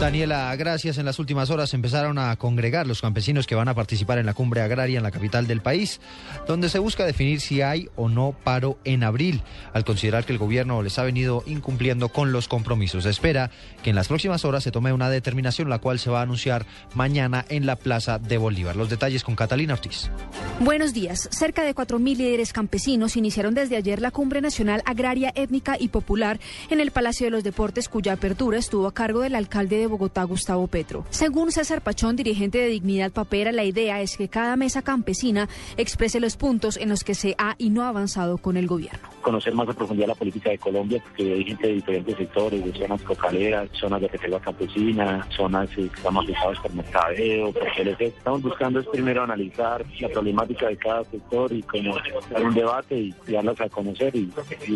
Daniela, gracias. En las últimas horas empezaron a congregar los campesinos que van a participar en la cumbre agraria en la capital del país, donde se busca definir si hay o no paro en abril, al considerar que el gobierno les ha venido incumpliendo con los compromisos. Se espera que en las próximas horas se tome una determinación, la cual se va a anunciar mañana en la Plaza de Bolívar. Los detalles con Catalina Ortiz. Buenos días. Cerca de 4.000 líderes campesinos iniciaron desde ayer la Cumbre Nacional Agraria, Étnica y Popular en el Palacio de los Deportes, cuya apertura estuvo a cargo del alcalde de Bogotá, Gustavo Petro. Según César Pachón, dirigente de Dignidad Papera, la idea es que cada mesa campesina exprese los puntos en los que se ha y no ha avanzado con el gobierno. Conocer más a profundidad la política de Colombia, porque hay gente de diferentes sectores, de zonas cocaleras, zonas de reserva campesina, zonas que estamos afectadas por mercadeo, por Estamos buscando es primero analizar la problemática de cada sector y como dar un debate y darlas a conocer y,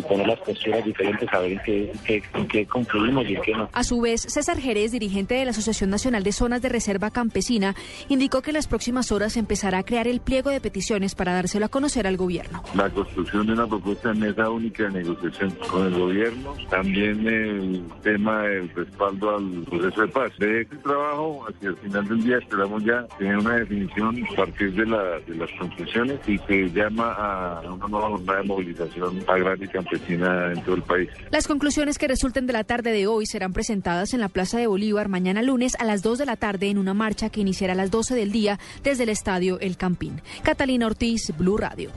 poner las posturas diferentes a ver en qué, en qué concluimos y en qué no. A su vez, César Jerez, dirigente de la Asociación Nacional de Zonas de Reserva Campesina, indicó que en las próximas horas empezará a crear el pliego de peticiones para dárselo a conocer al gobierno. La construcción de una propuesta de mesa única negociación con el gobierno, también el tema del respaldo al proceso de paz. De este trabajo, hacia el final del día esperamos ya tener una definición a partir de, de las conclusiones y que llama a una nueva jornada de movilización agraria y campesina en todo el país. Las conclusiones que resulten de la tarde de hoy serán presentadas en la Plaza de Bolívar mañana lunes a las 2 de la tarde en una marcha que iniciará a las 12 del día desde el estadio El Campín. Catalina Ortiz, Blue Radio.